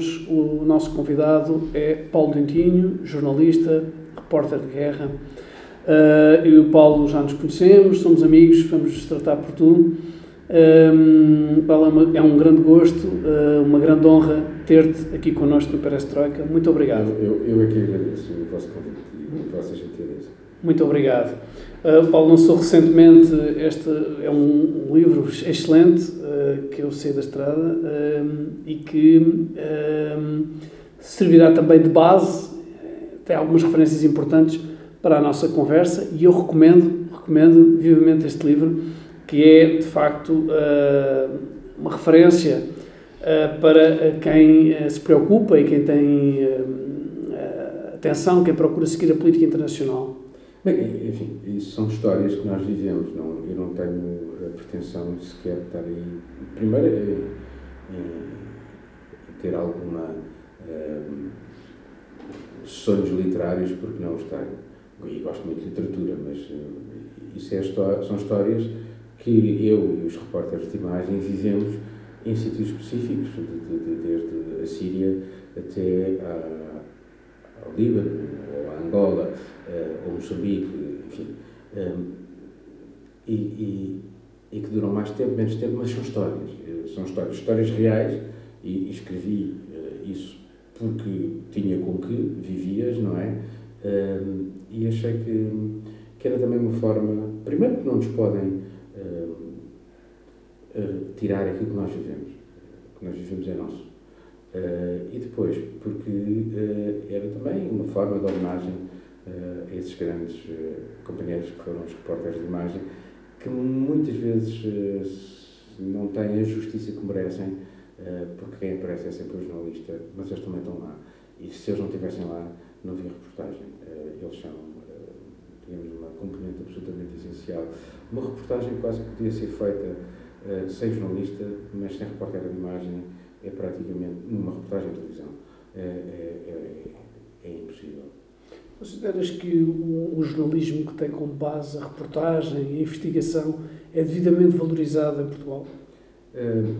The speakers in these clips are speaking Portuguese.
Hoje o nosso convidado é Paulo Dentinho, jornalista, repórter de guerra. Uh, eu e o Paulo já nos conhecemos, somos amigos, vamos tratar por tu. Um, Paulo, é um grande gosto, uh, uma grande honra ter-te aqui connosco no Perestroika. Muito obrigado. Eu, eu, eu aqui agradeço o vosso convite e a vossa gentileza. Muito obrigado. Uh, Paulo lançou recentemente, este é um, livro excelente, uh, que eu sei da estrada, uh, e que servirá também de base, tem algumas referências importantes para a nossa conversa, e eu recomendo, recomendo vivamente este livro, que é, de facto, uma referência para quem se preocupa e quem tem atenção, quem procura seguir a política internacional. Bem, enfim, isso são histórias que nós vivemos, não, eu não tenho a pretensão de sequer estar aí. Primeiro, em, em ter alguma. Um, sonhos literários, porque não os tenho. E gosto muito de literatura, mas uh, isso é, são histórias que eu e os repórteres de imagem vivemos em sítios específicos, de, de, de, desde a Síria até a, ao Líbano, ou a Angola uh, ou Moçambique, enfim, um, ehm, e, e, e, que duram mais tempo, menos tempo, mas são histórias. Eh, são histórias, histórias reais e, e escrevi uh, isso porque tinha com que vivias, não é? Um, e achei que, que era também uma forma, primeiro que não nos podem uh, tirar aquilo que nós vivemos. O que nós vivemos é nosso. Uh, e depois, porque uh, era também uma forma de homenagem uh, esses grandes companheiros que foram os repórteres de imagem, que muitas vezes não têm a justiça que merecem, porque quem aparece é sempre o jornalista, mas eles também estão lá. E se eles não estivessem lá, não havia reportagem. eles são, digamos, uma componente absolutamente essencial. Uma reportagem quase que podia ser feita sem jornalista, mas sem repórter de imagem é praticamente, numa reportagem de televisão, é, é. Consideras que o, o, jornalismo que tem como base a reportagem e a investigação é devidamente valorizado em Portugal? Uh,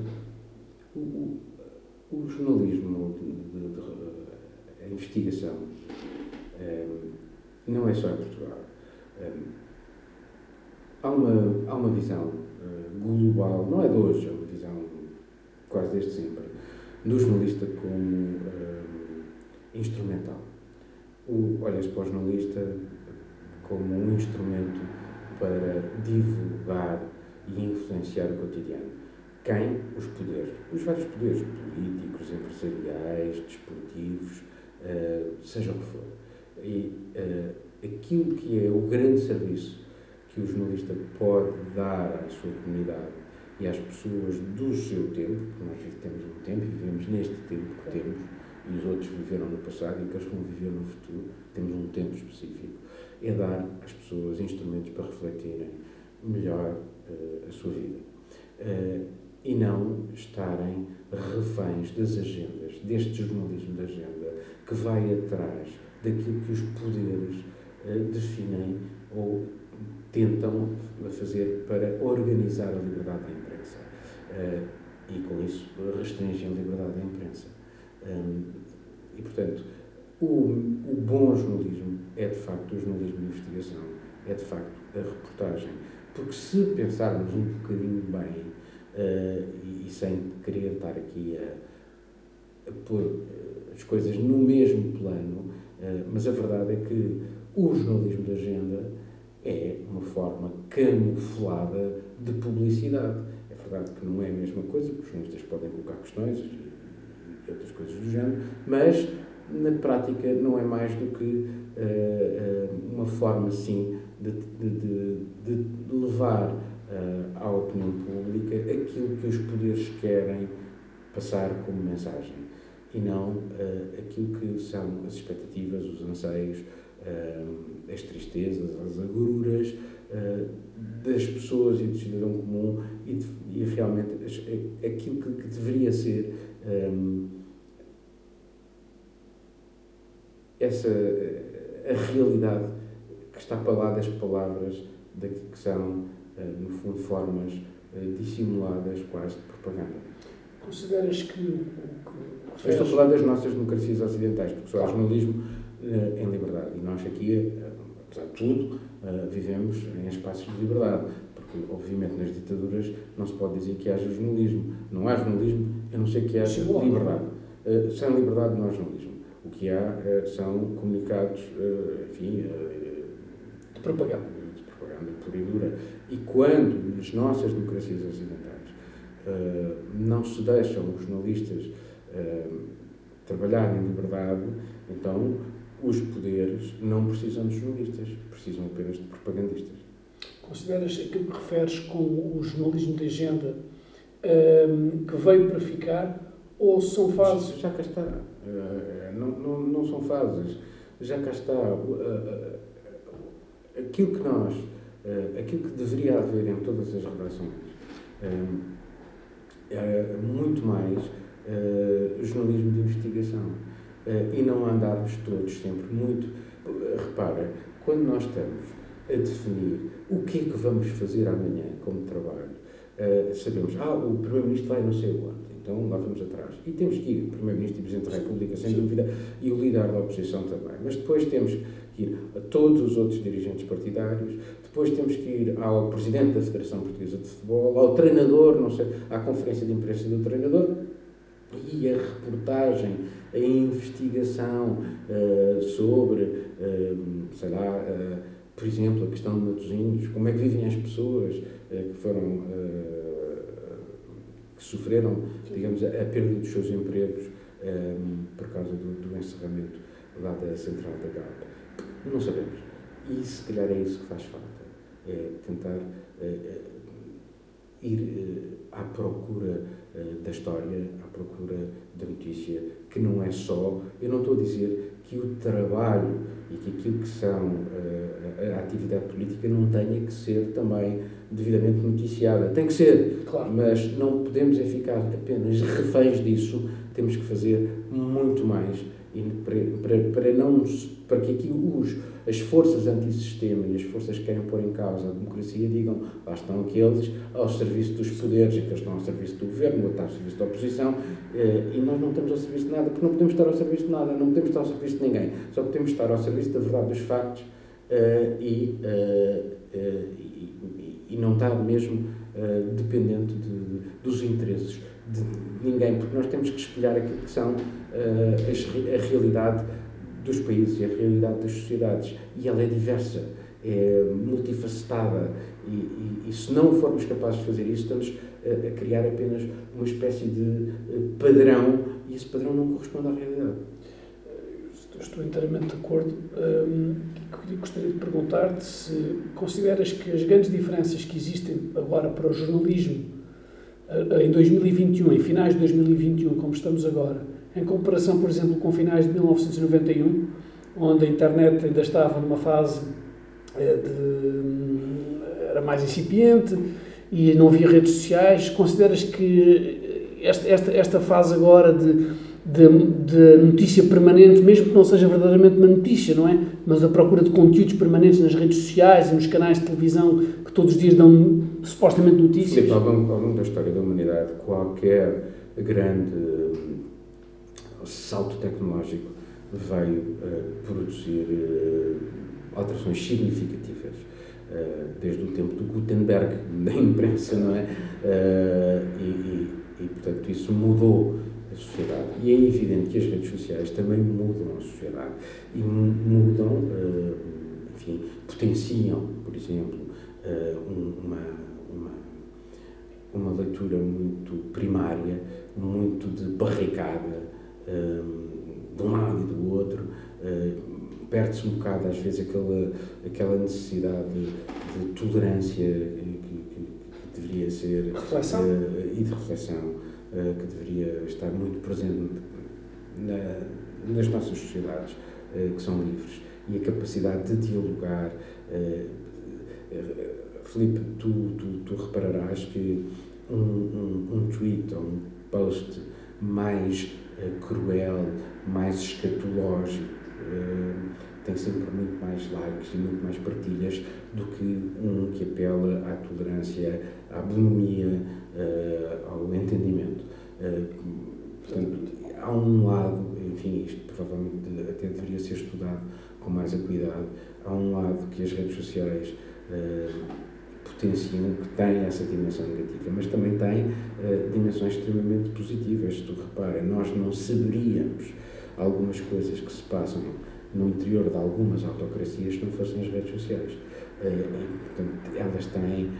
o, o, jornalismo, de, de, de, a investigação, uh, não é só em Portugal. Uh, há, uma, há uma visão global, não é de hoje, é uma visão quase desde sempre, do jornalista como instrumental. O, olhas para o jornalista como um instrumento para divulgar e influenciar o cotidiano. Quem? Os poderes. Os vários poderes políticos, empresariais, desportivos, uh, seja o que for. E uh, aquilo que é o grande serviço que o jornalista pode dar à sua comunidade e às pessoas do seu tempo, porque nós temos um tempo e vivemos neste tempo que temos, e os outros viveram no passado e aqueles que vão viver no futuro, temos um tempo específico, é dar às pessoas instrumentos para refletirem melhor uh, a sua vida. Uh, e não estarem reféns das agendas, deste jornalismo da agenda, que vai atrás daquilo que os poderes uh, definem ou tentam fazer para organizar a liberdade da imprensa e, com isso, restringem a liberdade da imprensa. Um, e, portanto, o, o bom jornalismo é, de facto, o jornalismo de investigação, é, de facto, a reportagem. Porque se pensarmos um bocadinho bem, uh, e, e, sem querer estar aqui a, a pôr as coisas no mesmo plano, uh, mas a verdade é que o jornalismo de agenda é uma forma camuflada de publicidade. É verdade que não é a mesma coisa, porque os jornalistas podem colocar questões outras coisas do género, mas na prática não é mais do que uh, uh, uma forma, sim, de, de, de, de levar uh, à opinião pública aquilo que os poderes querem passar como mensagem e não aquilo que são as expectativas, os anseios, as tristezas, as agruras das pessoas e do cidadão comum e, e realmente aquilo que, que deveria ser um, essa a realidade que está para lá das palavras daquilo que são, uh, no fundo, formas dissimuladas quase de propaganda. Consideras que o que. Eu estou a falar das nossas democracias ocidentais, porque só há jornalismo em liberdade. E nós aqui, apesar de tudo, vivemos em espaços de liberdade. Porque, obviamente, nas ditaduras não se pode dizer que haja jornalismo. Não há jornalismo, a não ser que haja liberdade. Sem liberdade não há jornalismo. O que há são comunicados, enfim. De propaganda. De propaganda pura e dura. E quando nas nossas democracias ocidentais não se deixam os jornalistas trabalhar em liberdade, então os poderes não precisam de jornalistas, precisam apenas de propagandistas. Consideras aquilo que referes com o jornalismo de agenda um, que veio para ficar ou são fases? Já cá está. Uh, não, não, não são fases. Já cá está. Uh, uh, aquilo que nós, aquilo que deveria haver em todas as redações, é muito mais jornalismo de investigação e não andarmos todos sempre muito. Repara, quando nós estamos a definir o que é que vamos fazer amanhã como trabalho, uh, sabemos, ah, o Primeiro-Ministro vai não sei onde, então lá vamos atrás. E temos que ir, o Primeiro-Ministro e o Presidente da República, sem dúvida, e o líder da oposição também. Mas depois temos que ir a todos os outros dirigentes partidários, depois temos que ir ao Presidente da Federação Portuguesa de Futebol, ao treinador, não sei, à conferência de imprensa do treinador, e a reportagem, a investigação uh, sobre, uh, sei lá, por exemplo, a questão de Matosinhos, como é que vivem as pessoas que foram, que sofreram, digamos, a, a perda dos seus empregos por causa do, do encerramento lá da central da GAP. Não sabemos. E se calhar é isso que faz falta. É tentar ir à procura da história, à procura da notícia, que não é só. Eu não estou a dizer que o trabalho e que aquilo que são a atividade política não tenha que ser também devidamente noticiada. Tem que ser, claro. mas não podemos é ficar apenas reféns disso, temos que fazer muito mais e para, para, não, para que aqui os, as forças antissistema e as forças que querem pôr em causa a democracia digam lá estão aqueles ao serviço dos poderes, aqueles estão ao serviço do governo, outros ao serviço da oposição eh, e nós não estamos ao serviço de nada porque não podemos estar ao serviço de nada, não podemos estar ao serviço de ninguém, só podemos estar ao serviço da verdade dos factos eh, e, eh, e, não estar mesmo dependente de, dos interesses de ninguém, porque nós temos que espelhar aquilo que são uh, a realidade dos países e a realidade das sociedades. E ela é diversa, é multifacetada. E, e, e se não formos capazes de fazer isso, estamos uh, a criar apenas uma espécie de uh, padrão e esse padrão não corresponde à realidade. Estou inteiramente de acordo. Um, gostaria de perguntar-te se consideras que as grandes diferenças que existem agora para o jornalismo em 2021, em finais de 2021, como estamos agora, em comparação, por exemplo, com finais de 1991, onde a internet ainda estava numa fase eh, de, era mais incipiente e não havia redes sociais, consideras que esta, esta, esta fase agora de, de, de, notícia permanente, mesmo que não seja verdadeiramente uma notícia, não é? Mas a procura de conteúdos permanentes nas redes sociais e nos canais de televisão que todos os dias dão supostamente notícias. Sim, ao longo, ao longo da história da humanidade, qualquer grande salto tecnológico veio uh, produzir uh, alterações significativas, uh, desde o tempo do Gutenberg, da imprensa, não é? E, e, e, portanto, isso mudou a sociedade. E é evidente que as redes sociais também mudam a sociedade e mudam, enfim, potenciam, por exemplo, uma, uma, uma leitura muito primária, muito de barricada, de um lado e do outro, perde-se um bocado às vezes aquela, aquela necessidade de, de tolerância que, que, que, deveria ser reflexão. E de reflexão uh, que deveria estar muito presente na, nas nossas sociedades uh, que são livres e a capacidade de dialogar. Filipe, tu, tu, tu, repararás que um, um, um tweet ou um post mais eh, cruel, mais escatológico, eh, tem sempre muito mais likes e muito mais partilhas do que um que apela à tolerância, à bonomia, eh, ao entendimento. um lado, enfim, isto provavelmente até deveria ser estudado com mais acuidade, há um lado que as redes sociais uh, potenciam, que tem essa dimensão negativa, mas também tem uh, dimensões extremamente positivas. Se tu repara, nós não saberíamos algumas coisas que se passam no interior de algumas autocracias se não fossem as redes sociais. Uh, portanto, elas têm,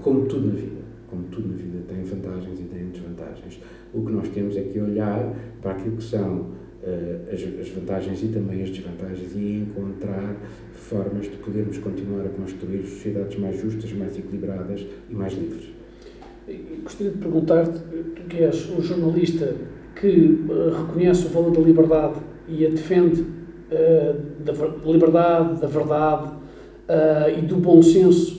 como tudo na vida, como tudo na vida, têm vantagens e têm desvantagens. O que nós temos é que olhar para aquilo que são uh, as, as, vantagens e também as desvantagens e encontrar formas de podermos continuar a construir sociedades mais justas, mais equilibradas e mais livres. Gostaria de perguntar-te, tu que és um jornalista que uh, reconhece o valor da liberdade e a defende uh, da liberdade, da verdade e do bom senso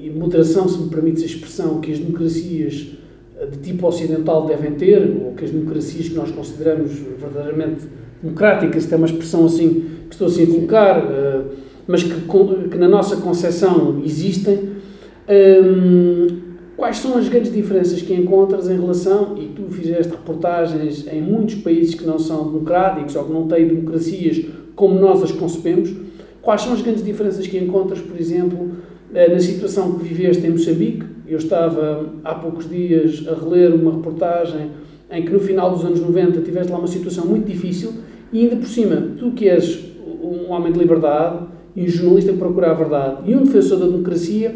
e moderação, se me permites a expressão, que as democracias de tipo ocidental devem ter, ou que as democracias que nós consideramos verdadeiramente democráticas, isto é uma expressão assim que estou assim a colocar, eh, mas que, que na nossa concepção existem. Ehm, quais são as grandes diferenças que encontras em relação, e tu fizeste reportagens em muitos países que não são democráticos ou que não têm democracias como nós as concebemos, quais são as grandes diferenças que encontras, por exemplo, na situação que viveste em Moçambique, eu estava há poucos dias a reler uma reportagem em que no final dos anos 90 tiveste lá uma situação muito difícil e ainda por cima, tu que és um homem de liberdade e um jornalista que procura a verdade e um defensor da democracia,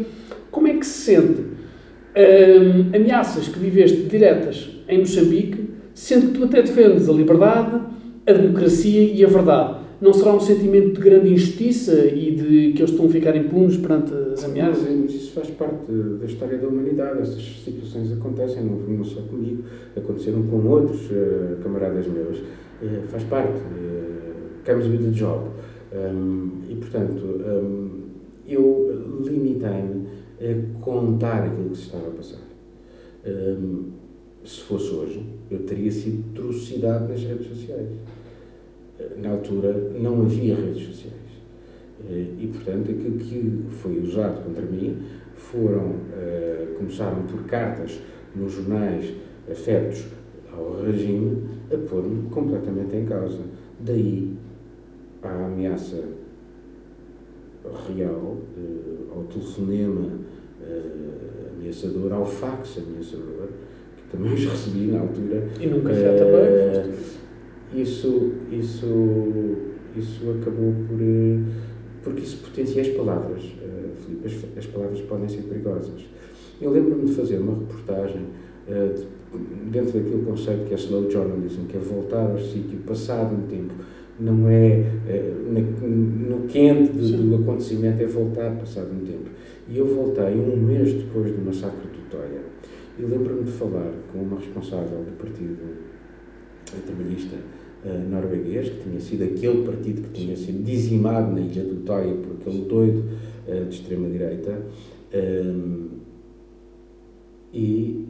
como é que se sente hum, ameaças que viveste diretas em Moçambique, sendo que tu até defendes a liberdade, a democracia e a verdade? Não será um sentimento de grande injustiça e de que eles estão a ficar impunes perante as ameaças? Mas, isso faz parte da história da humanidade. Essas situações acontecem, não, não só comigo, aconteceram com outros uh, camaradas meus. Uh, faz parte. Uh, comes with the job. Um, e, portanto, um, eu limitei-me a contar aquilo que se estava a passar. Um, se fosse hoje, eu teria sido trucidado nas redes sociais na altura não havia redes sociais. Eh, e, portanto, aquilo que foi usado contra mim foram, eh, começaram por cartas nos jornais afetos ao regime a pôr-me completamente em causa. Daí a ameaça real, eh, ao telefonema ameaçador, ao fax ameaçador, que também os recebi na altura. E num café também? Isso, isso, isso acabou por. Eh, porque isso potencia as palavras, uh, Filipe, as, as, palavras podem ser perigosas. Eu lembro-me de fazer uma reportagem uh, de, dentro daquele conceito que é slow journalism, que é voltar ao sítio passado um tempo, não é uh, na, no quente do, do, acontecimento, é voltar passado um tempo. E eu voltei um mês depois do massacre do Toia. E lembro-me de falar com uma responsável do Partido Trabalhista uh, norueguês, que tinha sido aquele partido que tinha sido dizimado na ilha do Toia por aquele doido uh, de extrema-direita. Um, e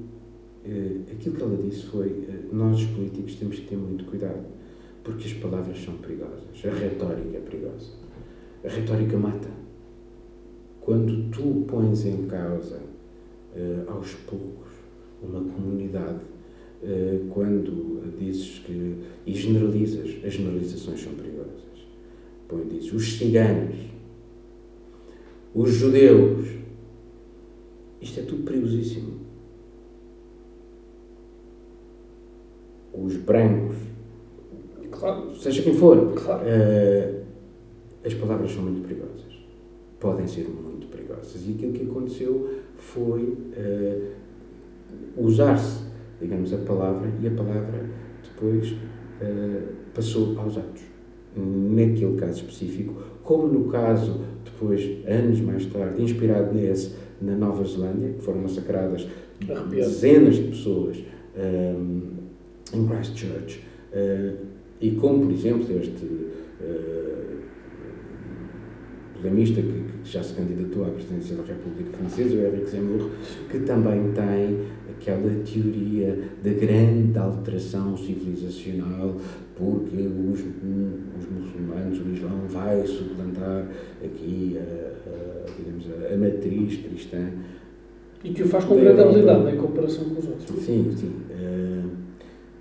uh, aquilo que ela disse foi: nós, os políticos, temos que ter muito cuidado, porque as palavras são perigosas, a retórica é perigosa. A retórica mata. Quando tu pões em causa, aos poucos, uma comunidade eh, quando dizes que. e generalizas, as generalizações são perigosas. Põe, dizes os ciganos, os judeus. Isto é tudo perigosíssimo. Os brancos, claro. seja quem for, claro. uh, as palavras são muito perigosas. Podem ser muito perigosas. E aquilo que aconteceu foi uh, usar-se digamos, a palavra, e a palavra depois uh, passou aos atos. Naquele caso específico, como no caso, depois, anos mais tarde, inspirado nesse, na Nova Zelândia, que foram massacradas dezenas de pessoas um, eh, em Christchurch, uh, e como, por exemplo, este uh, que, que, já se candidatou à presidência da República Francesa, o Eric Zemmour, que também tem aquela teoria da grande alteração civilizacional, porque os, os muçulmanos, o Islão vai suplantar aqui a, a digamos, a, a, matriz cristã. E que o faz com grande habilidade em comparação com os outros. Sim, sim. Uh,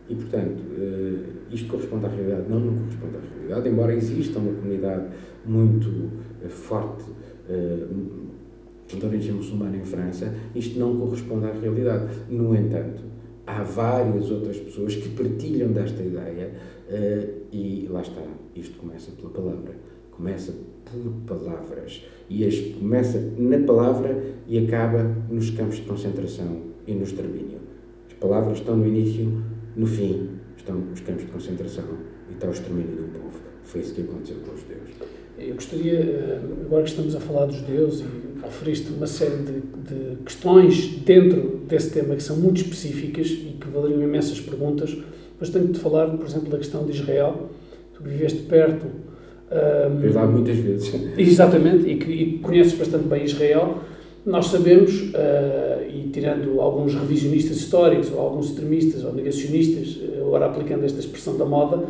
e, portanto, uh, isto corresponde à realidade? Não, não corresponde à realidade, embora exista uma comunidade muito uh, forte de origem muçulmana em França, isto não corresponde à realidade. No entanto, há várias outras pessoas que partilham desta ideia e lá está, isto começa pela palavra, começa por palavras e este começa na palavra e acaba nos campos de concentração e no extermínio. As palavras estão no início, no fim estão os campos de concentração e está o extermínio do povo. Foi isso que aconteceu com os judeus. Eu gostaria, eh, agora que estamos a falar dos judeus e referiste uma série de, de, questões dentro desse tema que são muito específicas e que valeriam imensas perguntas, mas tenho de falar, por exemplo, da questão de Israel. Tu viveste perto. Um, lá muitas vezes. Exatamente, e que e conheces bastante bem Israel. Nós sabemos, uh, e tirando alguns revisionistas históricos, ou alguns extremistas, ou negacionistas, uh, agora aplicando esta expressão da moda,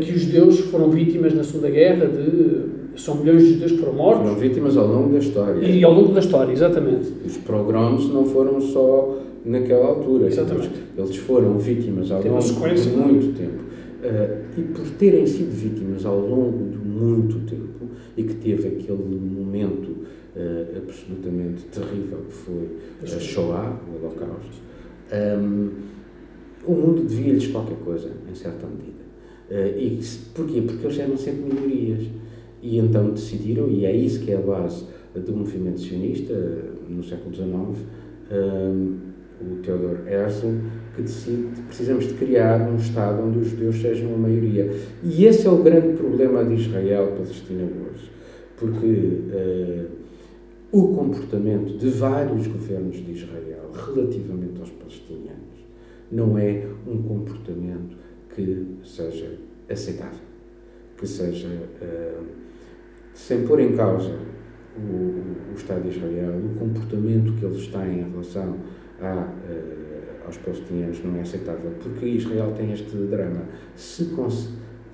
que os judeus foram vítimas na Segunda Guerra de. São milhões de judeus que foram mortos. Foram vítimas ao longo da história. E ao longo da história, exatamente. Os pogroms não foram só naquela altura. Exatamente. Eles foram vítimas ao longo de muito tempo. Uh, e por terem sido vítimas ao longo de muito tempo e que teve aquele momento uh, absolutamente terrível que foi a Shoah, o Holocausto, um, ehm, o mundo devia-lhes qualquer coisa, em certa medida. Uh, e porquê? Porque eles eram sempre minorias. E então decidiram, e é isso que é a base do movimento sionista no século XIX, ehm, o Theodor Herzl, que decide precisamos de criar um Estado onde os judeus sejam a maioria. E esse é o grande problema de Israel-Palestina hoje. Porque uh, o comportamento de vários governos de Israel relativamente aos palestinianos não é um comportamento que seja aceitável, que seja, uh, sem pôr em causa o, o, Estado de Israel, o comportamento que eles têm em relação a, uh, aos palestinianos não é aceitável, porque Israel tem este drama. Se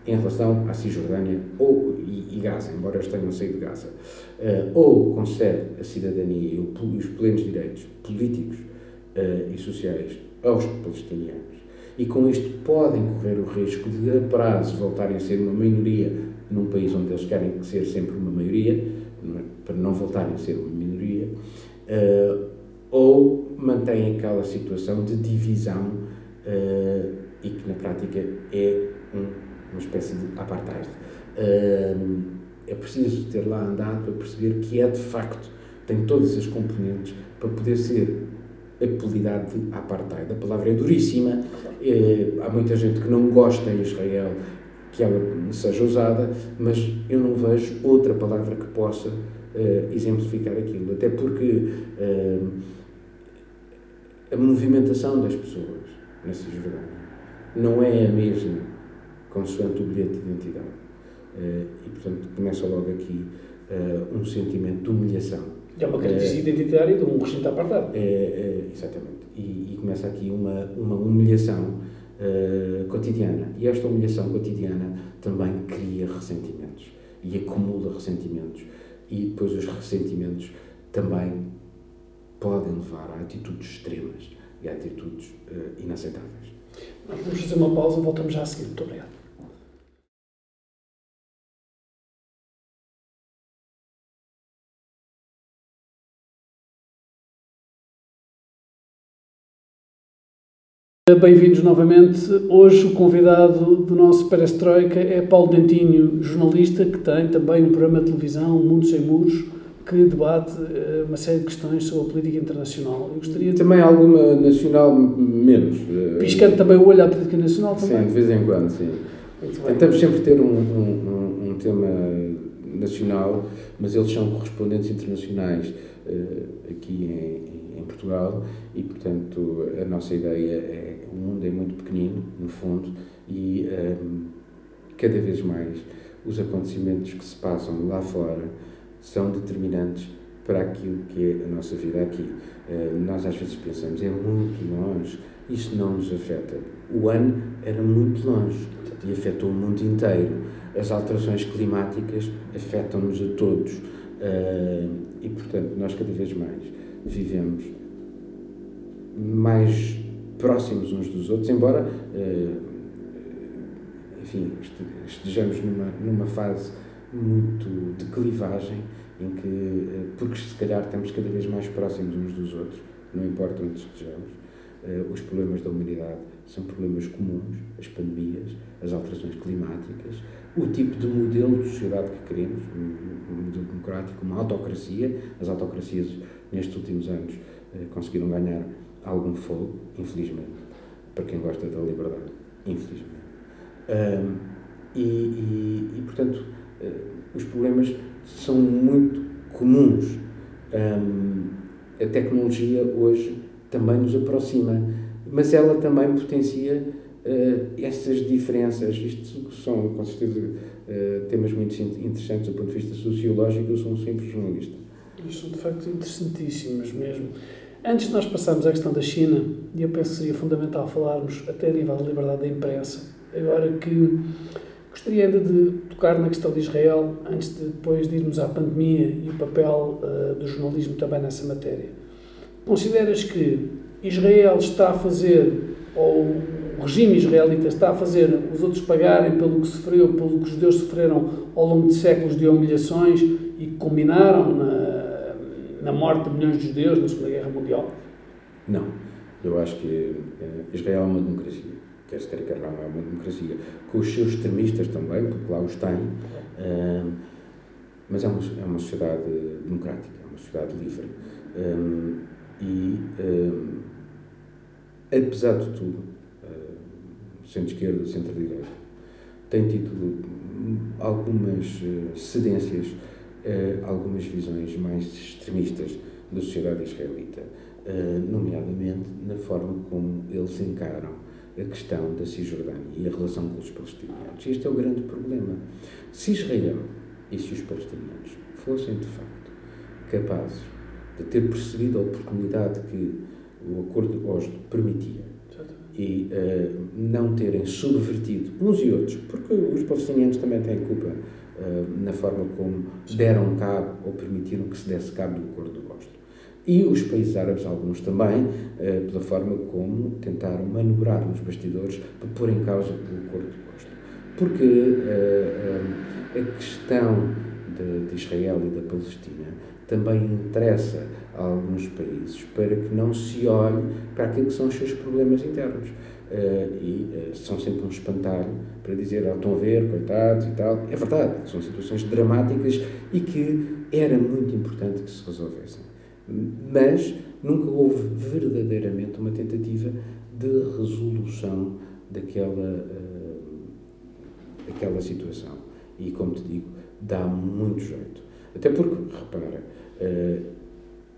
em relação à Cisjordânia ou, e, e, Gaza, embora eles tenham saído de Gaza, uh, ou concede a cidadania e os plenos direitos políticos uh, e sociais aos palestinianos, e com isto podem correr o risco de, a prazo, voltarem a ser uma minoria num país onde eles querem ser sempre uma maioria, é? para não voltarem a ser uma minoria, uh, ou mantém aquela situação de divisão uh, e que na prática é um, uma espécie de apartheid. Uh, é preciso ter lá andado para perceber que é de facto, tem todas as componentes para poder ser apelidado de apartheid. A palavra é duríssima, é, há muita gente que não gosta em Israel que ela seja usada, mas eu não vejo outra palavra que possa uh, exemplificar aquilo. Até porque uh, a movimentação das pessoas na Cisjordânia não é a mesma consoante o bilhete de identidade. E, portanto, começa logo aqui um sentimento de humilhação. É uma característica uh, identitária de um regime de apartheid. É, é, exatamente. E, e, começa aqui uma, uma humilhação cotidiana. E esta humilhação cotidiana também cria ressentimentos e acumula ressentimentos. E depois os ressentimentos também podem levar a atitudes extremas e a atitudes uh, inaceitáveis. Vamos fazer uma pausa, voltamos já a seguir. Muito obrigado. Bem-vindos novamente. Hoje o convidado do nosso Perestroika é Paulo Dentinho, jornalista que tem também um programa de televisão, Mundo Sem Muros, que debate uh, uma série de questões sobre a política internacional. Eu gostaria de... Também alguma nacional menos. Uh, Piscando também o olho à política nacional também. Sim, de vez em quando, sim. Tentamos sempre ter um, um, um, tema nacional, mas eles são correspondentes internacionais uh, aqui em, em, Portugal e, portanto, a nossa ideia é o mundo é muito pequenino, no fundo, e um, cada vez mais os acontecimentos que se passam lá fora são determinantes para aquilo que é a nossa vida aqui. Uh, nós às vezes pensamos, é muito longe, isso não nos afeta. O ano era muito longe e afetou o mundo inteiro. As alterações climáticas afetam-nos a todos. Uh, e, portanto, nós cada vez mais vivemos mais próximos uns dos outros, embora uh, enfim, estejamos numa, numa fase muito de clivagem em que, porque se calhar estamos cada vez mais próximos uns dos outros, não importa onde estejamos, os problemas da humanidade são problemas comuns, as pandemias, as alterações climáticas, o tipo de modelo de sociedade que queremos, um modelo democrático, uma autocracia. As autocracias, nestes últimos anos, eh, conseguiram ganhar algum fogo, infelizmente, para quem gosta da liberdade, infelizmente. Um, e, e, e, portanto, uh, os problemas são muito comuns. Um, a tecnologia hoje também nos aproxima, mas ela também potencia uh, essas diferenças. Isto são, com certeza, uh, temas muito interessantes do ponto de vista sociológico. Eu sou um simples jornalista. Isto são, de facto, interessantíssimas mesmo. Antes de nós passarmos à questão da China, e eu penso que seria fundamental falarmos até a nível da liberdade da imprensa, agora que gostaria ainda de tocar na questão de Israel, antes de depois de irmos à pandemia e o papel uh, do jornalismo também nessa matéria. Consideras que Israel está a fazer, ou o regime israelita está a fazer os outros pagarem pelo que sofreu, pelo que os judeus sofreram ao longo de séculos de humilhações e que culminaram na na morte de milhões de judeus na Segunda Guerra Mundial? Não. Eu acho que eh, Israel é uma democracia. Quer se quer não, é uma democracia. Com os seus extremistas também, porque lá os tem. Uh, mas é uma, é uma sociedade democrática, é uma sociedade livre. Um, e, um, apesar de tudo, uh, centro-esquerda, centro-direita, tem tido algumas uh, cedências uh, algumas visões mais extremistas da sociedade israelita, uh, nomeadamente na forma como eles encaram a questão da Cisjordânia e a relação com os palestinianos. Este é o grande problema. Se Israel e se os palestinianos fossem, de facto, capazes de ter percebido a oportunidade que o Acordo de Oslo permitia e uh, não terem subvertido uns e outros, porque os palestinianos também têm culpa na forma como deram cabo ou permitiram que se desse cabo do Acordo de Oslo. E os países árabes, alguns também, eh, pela forma como tentaram manobrar nos bastidores para pôr em causa o Acordo de Oslo. Porque uh, a questão de, de, Israel e da Palestina também interessa a alguns países para que não se olhe para aquilo que são os seus problemas internos. Uh, e uh, são sempre um espantalho para dizer, ah, estão a ver, coitados e tal. É verdade, são situações dramáticas e que era muito importante que se resolvessem. Mas nunca houve verdadeiramente uma tentativa de resolução daquela, uh, daquela situação. E, como te digo, dá muito jeito. Até porque, repara,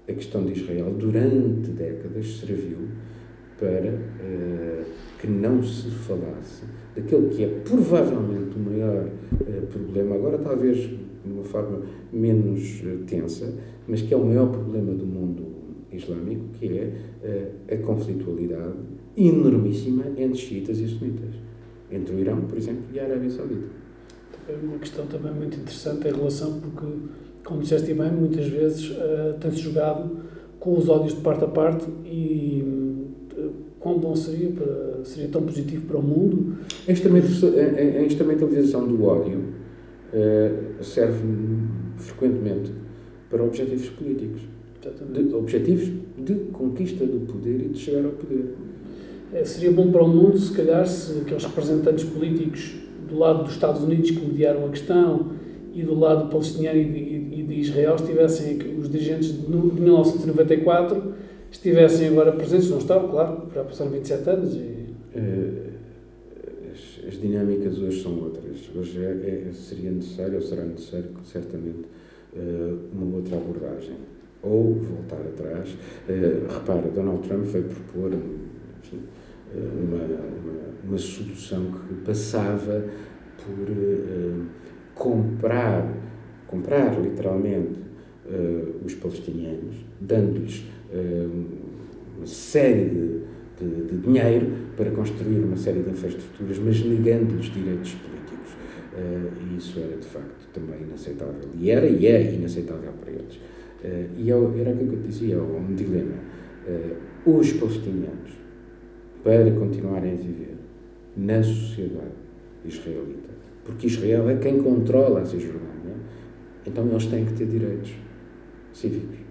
a questão de Israel, durante décadas, serviu para uh, que não se falasse daquele que é provavelmente o maior uh, problema, agora talvez de uma forma menos uh, tensa, mas que é o maior problema do mundo islâmico, que é a conflitualidade enormíssima entre xiitas e sunitas, entre o Irão, por exemplo, e a Arábia Saudita. É uma questão também muito interessante em relação, porque, como disseste bem, muitas vezes tem-se jogado com os ódios de parte a parte e quão bom seria, para, seria tão positivo para o mundo. A instrumentalização do ódio uh, serve frequentemente para objetivos políticos. De, objetivos de conquista do poder e de chegar ao poder. É, seria bom para o mundo, se calhar, se aqueles representantes políticos do lado dos Estados Unidos que mediaram a questão e do lado palestiniano e de, e de Israel estivessem os dirigentes de, de 1994 estivessem agora presentes, não estão, claro, já passaram 27 anos e... Uh, as, as, dinâmicas hoje são outras. Hoje é, é, seria necessário, ou será necessário, certamente, uh, uma outra abordagem. Ou voltar atrás. Uh, repara, Donald Trump veio propor enfim, uma, uma, uma, solução que passava por comprar, comprar literalmente os palestinianos, dando-lhes uma série de, de, de, dinheiro para construir uma série de infraestruturas, mas negando-lhes direitos políticos. Uh, e isso era, de facto, também inaceitável. E era e é inaceitável para eles. Uh, e era aquilo que eu dizia, um dilema. Os palestinianos, para continuarem a viver, na sociedade israelita. Porque Israel é quem controla a Cisjordânia, então eles têm que ter direitos cívicos.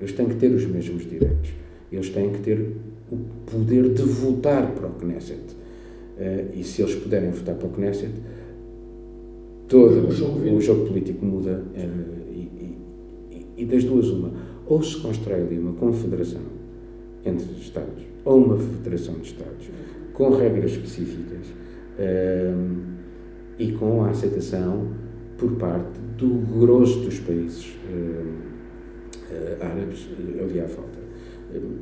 Eles têm que ter os mesmos direitos. Eles têm que ter o poder de votar para o Knesset. Uh, e se eles puderem votar para o Knesset, todo o jogo, o jogo político muda. Uh, e, e, e, das duas, uma. Ou se constrói ali uma confederação entre Estados, ou uma federação de Estados, com regras específicas uh, e com a aceitação por parte do grosso dos países árabes ali à falta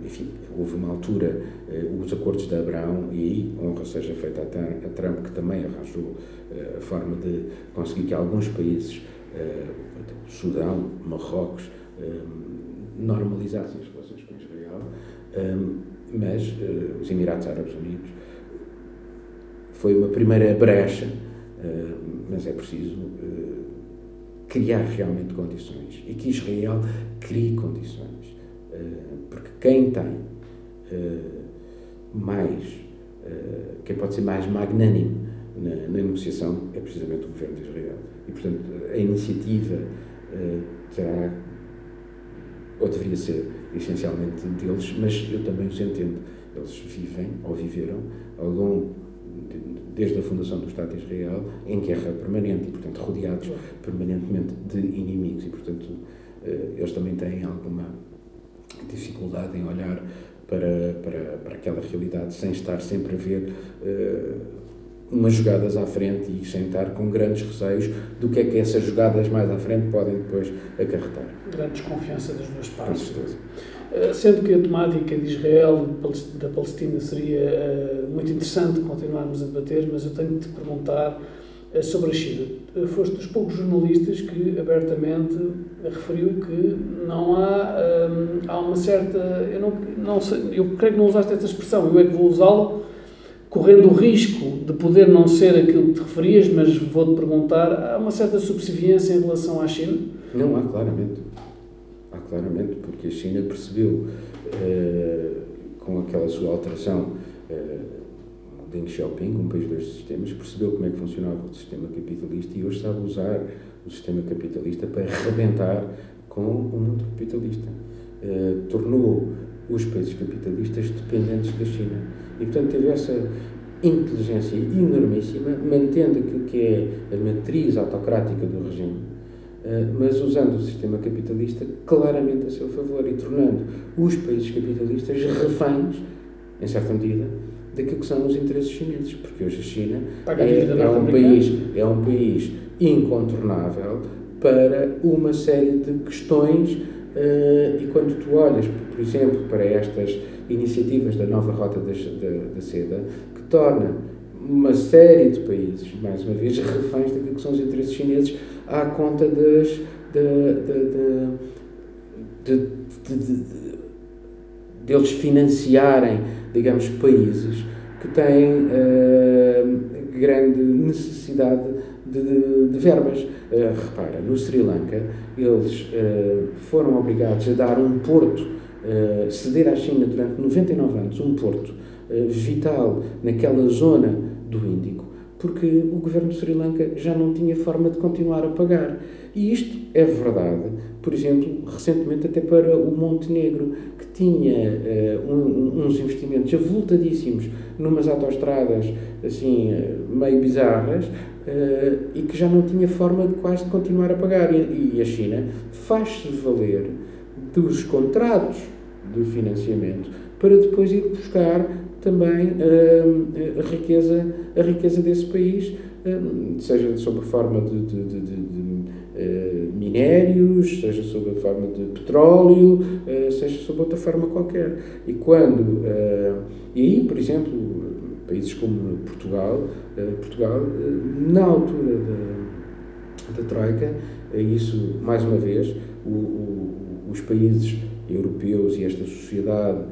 enfim, houve uma altura, eh, os acordos de Abraão, e aí honra seja feita a Trump, que também arranjou eh, a forma de conseguir que alguns países, eh, Sudão, Marrocos, normalizassem as relações com Israel, mas os Emirados Árabes Unidos foi uma primeira brecha, mas é preciso criar realmente condições e que Israel crie condições porque quem tem uh, mais, uh, quem pode ser mais magnânimo na, na, negociação é precisamente o governo de Israel. E, portanto, a iniciativa terá, ou deveria ser, essencialmente deles, mas eu também os entendo. Eles vivem, ou viveram, ao longo desde a fundação do Estado de Israel, em guerra permanente e, portanto, rodeados permanentemente de inimigos. E, portanto, eles também têm alguma dificuldade em olhar para, para, para aquela realidade sem estar sempre a ver uh, umas jogadas à frente e sem estar com grandes receios do que é que essas jogadas mais à frente podem depois acarretar. Grande desconfiança das duas partes. Uh, sendo que a temática de Israel da Palestina seria uh, muito interessante continuarmos a debater, mas eu tenho de te perguntar eh, sobre a China. Eh, foste dos poucos jornalistas que abertamente referiu que não há, há uma certa. Eu, não, não sei, eu creio que não usaste esta expressão, eu é que vou usá-la, correndo o risco de poder não ser aquilo que te referias, mas vou-te perguntar: há uma certa subserviência em relação à China? Não, há claramente. Há claramente, porque a China percebeu, uh, com aquela sua alteração. Uh, Deng Xiaoping, um país dos sistemas, percebeu como é que funcionava o sistema capitalista e hoje sabe usar o sistema capitalista para arrebentar com o mundo capitalista. Uh, tornou os países capitalistas dependentes da China. E, portanto, teve essa inteligência enormíssima, mantendo aquilo que é a matriz autocrática do regime, mas usando o sistema capitalista claramente a seu favor e tornando os países capitalistas reféns, em certa medida, daquilo que são os interesses chineses, porque hoje a China é, é, um país, é um país incontornável para uma série de questões uh, e quando tu olhas, por exemplo, para estas iniciativas da nova rota da, da, da seda, que torna uma série de países, mais uma vez, reféns daquilo que são os interesses chineses à conta das, de, de, deles financiarem digamos, países que têm uh, grande necessidade de, de verbas. Uh, repara, no Sri Lanka, eles uh, foram obrigados a dar um porto, ceder à China durante 99 anos, um porto vital naquela zona do Índico, porque o governo de Sri Lanka já não tinha forma de continuar a pagar. E isto é verdade, por exemplo, recentemente até para o Montenegro, que tinha uh, um, uns investimentos avultadíssimos numas autoestradas assim, uh, meio bizarras uh, e que já não tinha forma de quase de continuar a pagar. E, e a China faz-se valer dos contratos de financiamento para depois ir buscar também a, riqueza, a riqueza desse país, seja sob a forma de, de, de, de eh, minérios, seja sob a forma de petróleo, seja sob outra forma qualquer. E quando. E aí, por exemplo, países como Portugal, Portugal na altura da, da Troika, isso, mais uma vez, o, o, os países europeus e esta sociedade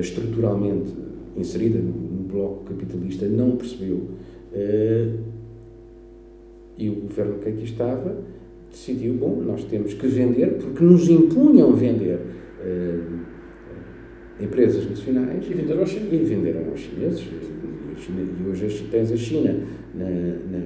estruturalmente inserida no, bloco capitalista não percebeu. e o governo que aqui estava decidiu, bom, nós temos que vender, porque nos impunham vender uh, empresas nacionais. E venderam aos chineses. E venderam aos chineses. E hoje tens a China na, na,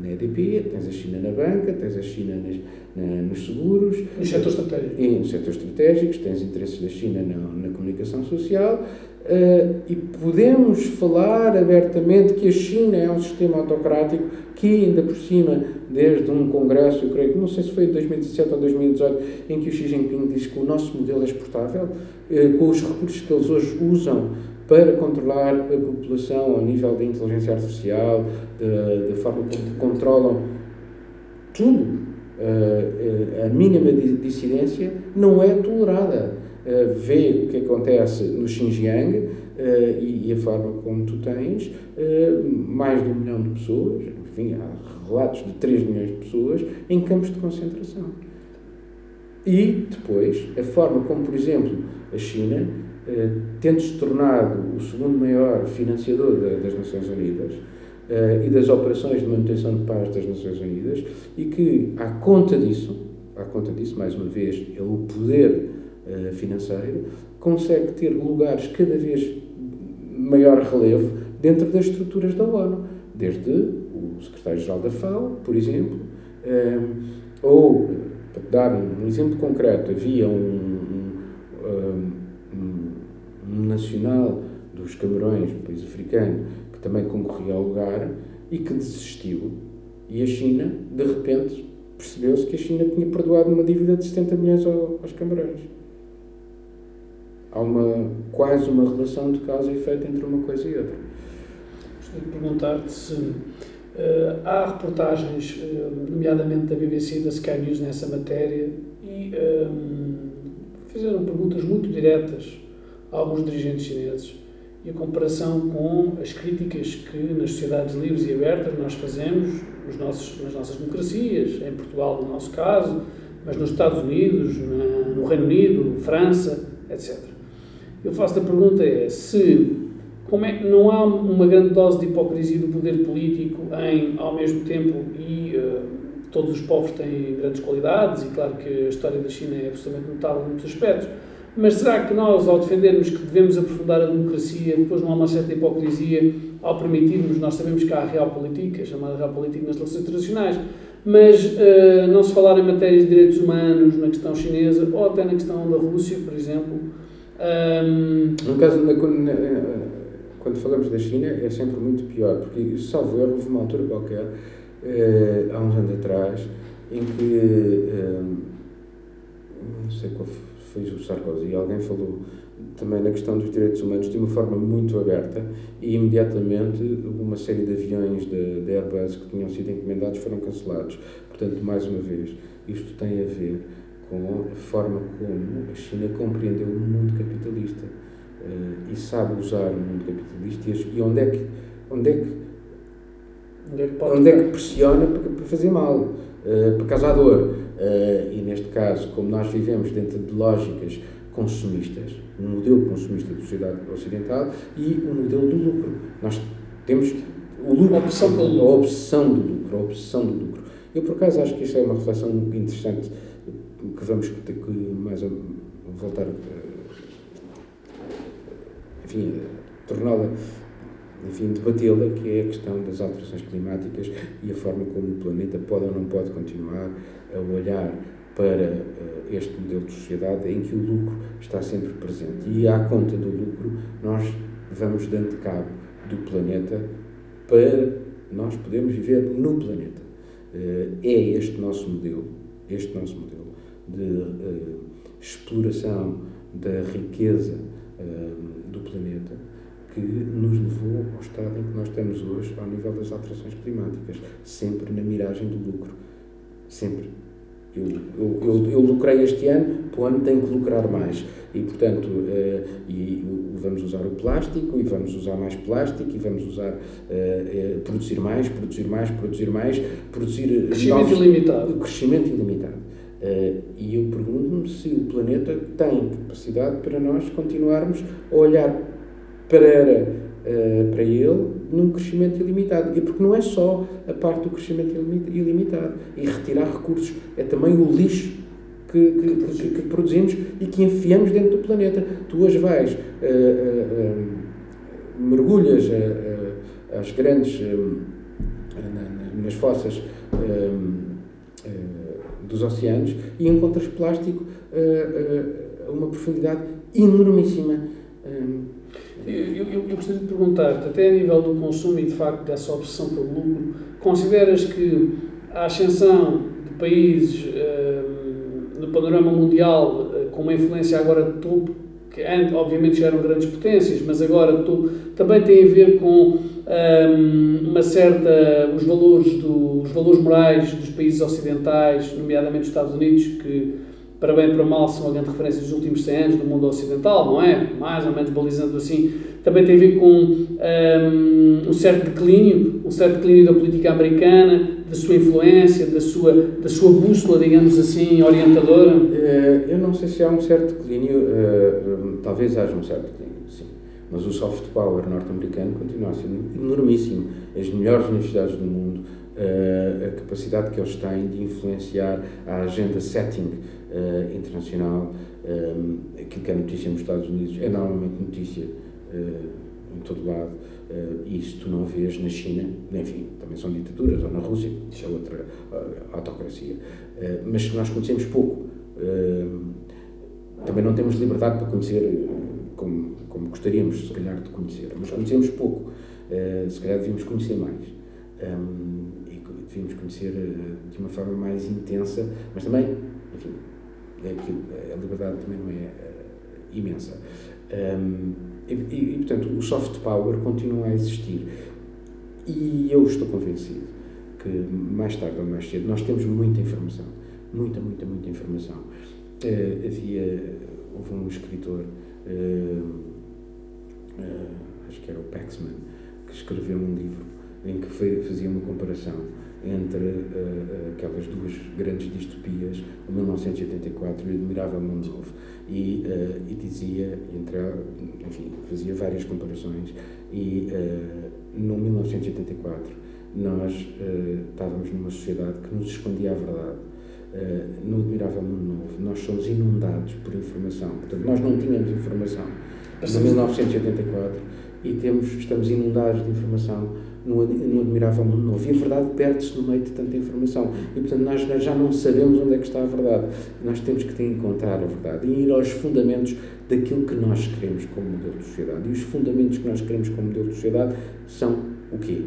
na EDP, tens a China na banca, tens a China nas, na, nos seguros. Nos setores estratégicos. E nos setores estratégicos, tens interesses da China na, na comunicação social. Uh, e podemos falar abertamente que a China é um sistema autocrático que, ainda por cima, desde um congresso, eu creio que não sei se foi em 2017 ou 2018, em que o Xi Jinping diz que o nosso modelo é exportável, uh, com os recursos que eles hoje usam para controlar a população ao nível da inteligência artificial, da, forma como controlam tudo, uh, a mínima dissidência não é tolerada uh, vê o que acontece no Xinjiang uh, e, e, a forma como tu tens uh, mais de um milhão de pessoas, enfim, há relatos de 3 milhões de pessoas em campos de concentração. E depois, a forma como, por exemplo, a China, tendo-se tornado o segundo maior financiador das Nações Unidas, Uh, e das operações de manutenção de paz das Nações Unidas e que, à conta disso, à conta disso, mais uma vez, é o poder uh, financeiro, consegue ter lugares cada vez maior relevo dentro das estruturas da ONU, desde o secretário-geral da FAO, por exemplo, uh, ou, para dar um, exemplo concreto, havia um, um, um nacional dos Camarões, um país africano, que também concorria ao lugar e que desistiu. E a China, de repente, percebeu-se que a China tinha perdoado uma dívida de 70 milhões aos Camarões há uma, quase uma relação de causa e efeito entre uma coisa e outra. Gostaria de perguntar-te se uh, há reportagens, uh, nomeadamente da BBC e da Sky News, nessa matéria e um, eh, fizeram perguntas muito diretas a alguns dirigentes chineses e a comparação com as críticas que nas sociedades livres e abertas nós fazemos nos nossos, nas nossas democracias, em Portugal no nosso caso, mas nos Estados Unidos, na, no Reino Unido, França, etc. Eu faço a pergunta é se como é, não há uma grande dose de hipocrisia do poder político em, ao mesmo tempo, e uh, todos os povos têm grandes qualidades, e claro que a história da China é absolutamente notável em muitos aspectos, mas será que nós, ao defendermos que devemos aprofundar a democracia, depois não há uma certa hipocrisia ao permitirmos, nós sabemos que há a realpolitik, a chamada realpolitik nas relações internacionais, mas uh, não se falar em matérias de direitos humanos na questão chinesa, ou até na questão da Rússia, por exemplo, um... No caso, na, quando falamos da China, é sempre muito pior, porque, salvo erro, houve uma altura qualquer, eh, há uns anos atrás, em que, não sei qual foi o Sarkozy, alguém falou também na questão dos direitos humanos de uma forma muito aberta e imediatamente uma série de aviões da Airbus que tinham sido encomendados foram cancelados. Portanto, mais uma vez, isto tem a ver com a forma como a China compreendeu o mundo capitalista uh, e sabe usar o mundo capitalista e, onde é que onde é que onde é que, onde é que pressiona para, para, fazer mal uh, para causar dor uh, e neste caso como nós vivemos dentro de lógicas consumistas um modelo consumista da sociedade ocidental e um modelo do lucro. Nós temos o lucro, a obsessão do lucro. a obsessão do lucro a obsessão do lucro. Eu por acaso acho que isto é uma reflexão interessante que vamos ter que mais a, voltar, enfim, torná-la, enfim, debatê-la, que é a questão das alterações climáticas e a forma como o planeta pode ou não pode continuar a olhar para uh, este modelo de sociedade em que o lucro está sempre presente. E à conta do lucro, nós vamos dando cabo do planeta para nós podermos viver no planeta. Uh, é este nosso modelo, este nosso modelo de uh, exploração da riqueza uh, do planeta que nos levou ao estado em que nós estamos hoje ao nível das alterações climáticas, sempre na miragem do lucro. Sempre. Eu, eu, eu, eu lucrei este ano, para o ano tenho que lucrar mais. E, portanto, uh, e, vamos usar o plástico, e vamos usar mais plástico, e vamos usar, uh, uh, produzir mais, produzir mais, produzir mais, produzir... Crescimento novos, ilimitado. Crescimento ilimitado. Uh, e eu pergunto-me se o planeta tem capacidade para nós continuarmos a olhar para, uh, para ele num crescimento ilimitado. E porque não é só a parte do crescimento ilimitado. E retirar recursos é também o lixo que, que, que, que produzimos e que enfiamos dentro do planeta. Tu hoje vais uh, mergulhas as grandes nas fossas dos oceanos e encontras plástico a uma profundidade enormíssima. Eu, eu, eu, gostaria de perguntar-te, até a nível do consumo e de facto dessa obsessão pelo lucro, consideras que a ascensão de países no panorama mundial com uma influência agora de topo, que obviamente já eram grandes potências, mas agora topo, também tem a ver com um, uma certa os valores do, os valores morais dos países ocidentais, nomeadamente dos Estados Unidos, que para bem ou para mal são a grande referência dos últimos 100 anos do mundo ocidental, não é? Mais ou menos balizando assim, também tem a ver com um, um certo declínio, um certo declínio da política americana, da sua influência, da sua, da sua bússola, digamos assim, orientadora? Eh, eu não sei se há um certo declínio, eh, talvez haja um certo declínio, sim. Mas o soft power norte-americano continua a ser enormíssimo. As melhores universidades do mundo, eh, a capacidade que eles têm de influenciar a agenda setting internacional, aquilo que é notícia nos Estados Unidos é normalmente notícia em todo lado. Uh, isso tu não vês na China, enfim, também são ditaduras, ou na Rússia, isso é outra uh, autocracia. Uh, mas nós conhecemos pouco. também não temos liberdade para conhecer como, como gostaríamos, se calhar, de conhecer, mas conhecemos pouco. se calhar devíamos conhecer mais. Um, e devíamos conhecer de uma forma mais intensa, mas também, enfim, é aquilo, a liberdade também não é imensa. Um, e, e, portanto, o soft power continua a existir. E eu estou convencido que, mais tarde ou mais cedo, nós temos muita informação. Muita, muita, muita informação. Uh, havia, houve um escritor, uh, uh, acho que era o Paxman, que escreveu um livro em que fazia uma comparação entre uh, aquelas duas grandes distopias, o 1984 e o Admirável Mundo Novo. E, uh, e dizia, entre, enfim, fazia várias comparações, e uh, no 1984 nós estávamos numa sociedade que nos escondia a verdade. no Admirável Mundo Novo, nós somos inundados por informação. Portanto, nós não tínhamos informação no 1984 e temos, estamos inundados de informação no, no admirável mundo novo. E a verdade perde-se no meio de tanta informação. E, portanto, nós, já não sabemos onde é que está a verdade. Nós temos que encontrar a verdade e ir aos fundamentos daquilo que nós queremos como modelo de sociedade. E os fundamentos que nós queremos como modelo de sociedade são o quê?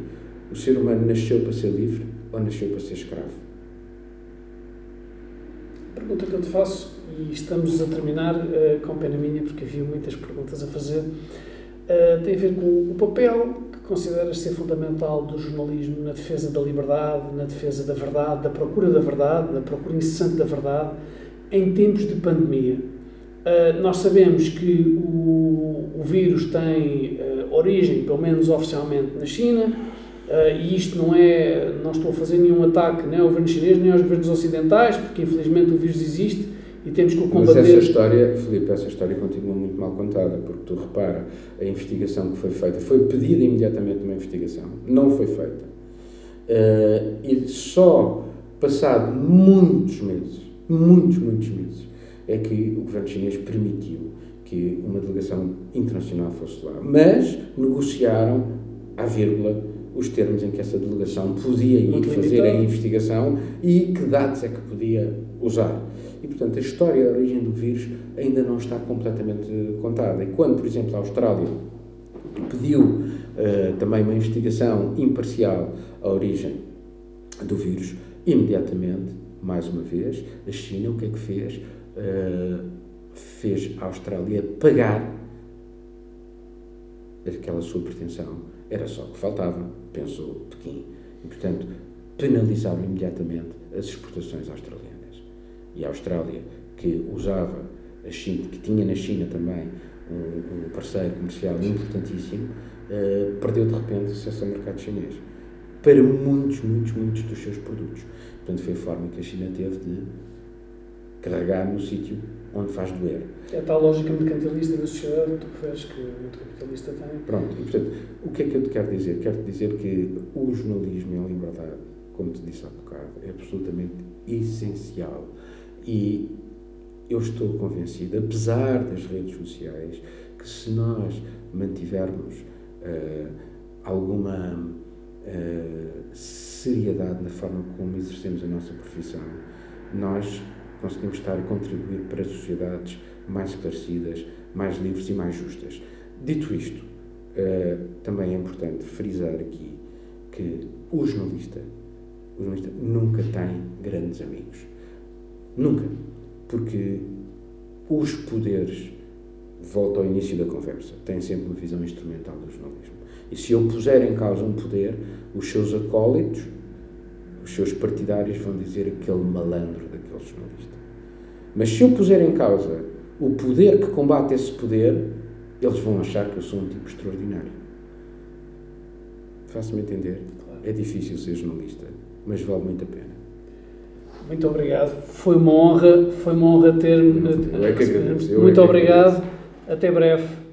O ser humano nasceu para ser livre ou nasceu para ser escravo? A pergunta que eu te faço, e estamos a terminar uh, com pena minha, porque havia muitas perguntas a fazer, uh, tem a ver com o papel consideras ser fundamental do jornalismo na defesa da liberdade, na defesa da verdade, da procura da verdade, da procura incessante da verdade, em tempos de pandemia? Uh, nós sabemos que o, o vírus tem uh, origem, pelo menos oficialmente, na China, uh, e isto não é, não estou a fazer nenhum ataque nem ao governo chinês, nem aos governos ocidentais, porque infelizmente o vírus existe, e temos que o combater. Mas essa história, Filipe, essa história continua muito mal contada, porque tu repara, a investigação que foi feita, foi pedida imediatamente uma investigação, não foi feita. Uh, e só passado muitos meses, muitos, muitos meses, é que o governo chinês permitiu que uma delegação internacional fosse lá. Mas negociaram, à vírgula, os termos em que essa delegação podia ir fazer a investigação e que dados é que podia usar. E, portanto, a história da origem do vírus ainda não está completamente contada. E quando, por exemplo, a Austrália pediu uh, também uma investigação imparcial à origem do vírus, imediatamente, mais uma vez, a China o que é que fez? Uh, fez a Austrália pagar aquela sua pretensão. Era só o que faltava, pensou Pequim. E, portanto, penalizaram imediatamente as exportações australianas e a Austrália, que usava a China, que tinha na China também um, um parceiro comercial importantíssimo, uh, perdeu de repente acesso ao mercado chinês para muitos, muitos, muitos dos seus produtos. Portanto, foi a forma que a China teve de carregar no sítio onde faz doer. É a tal lógica mercantilista da sociedade que tu referes que muito capitalista tem. Pronto, e portanto, o que é que eu te quero dizer? Quero-te dizer que o jornalismo e a liberdade, como te disse há bocado, é absolutamente essencial e eu estou convencido, apesar das redes sociais, que se nós mantivermos uh, alguma uh, seriedade na forma como exercemos a nossa profissão, nós conseguimos estar a contribuir para sociedades mais esclarecidas, mais livres e mais justas. Dito isto, uh, também é importante frisar aqui que o jornalista, o jornalista nunca tem grandes amigos. Nunca. Porque os poderes, volto ao início da conversa, têm sempre uma visão instrumental do jornalismo. E se eu puser em causa um poder, os seus acólitos, os seus partidários vão dizer aquele malandro daquele jornalista. Mas se eu puser em causa o poder que combate esse poder, eles vão achar que eu sou um tipo extraordinário. Faço-me entender? É difícil ser jornalista, mas vale muito a pena. Muito obrigado. Foi uma honra, foi uma honra ter. Eu é que agradeço. Muito é obrigado. Até breve.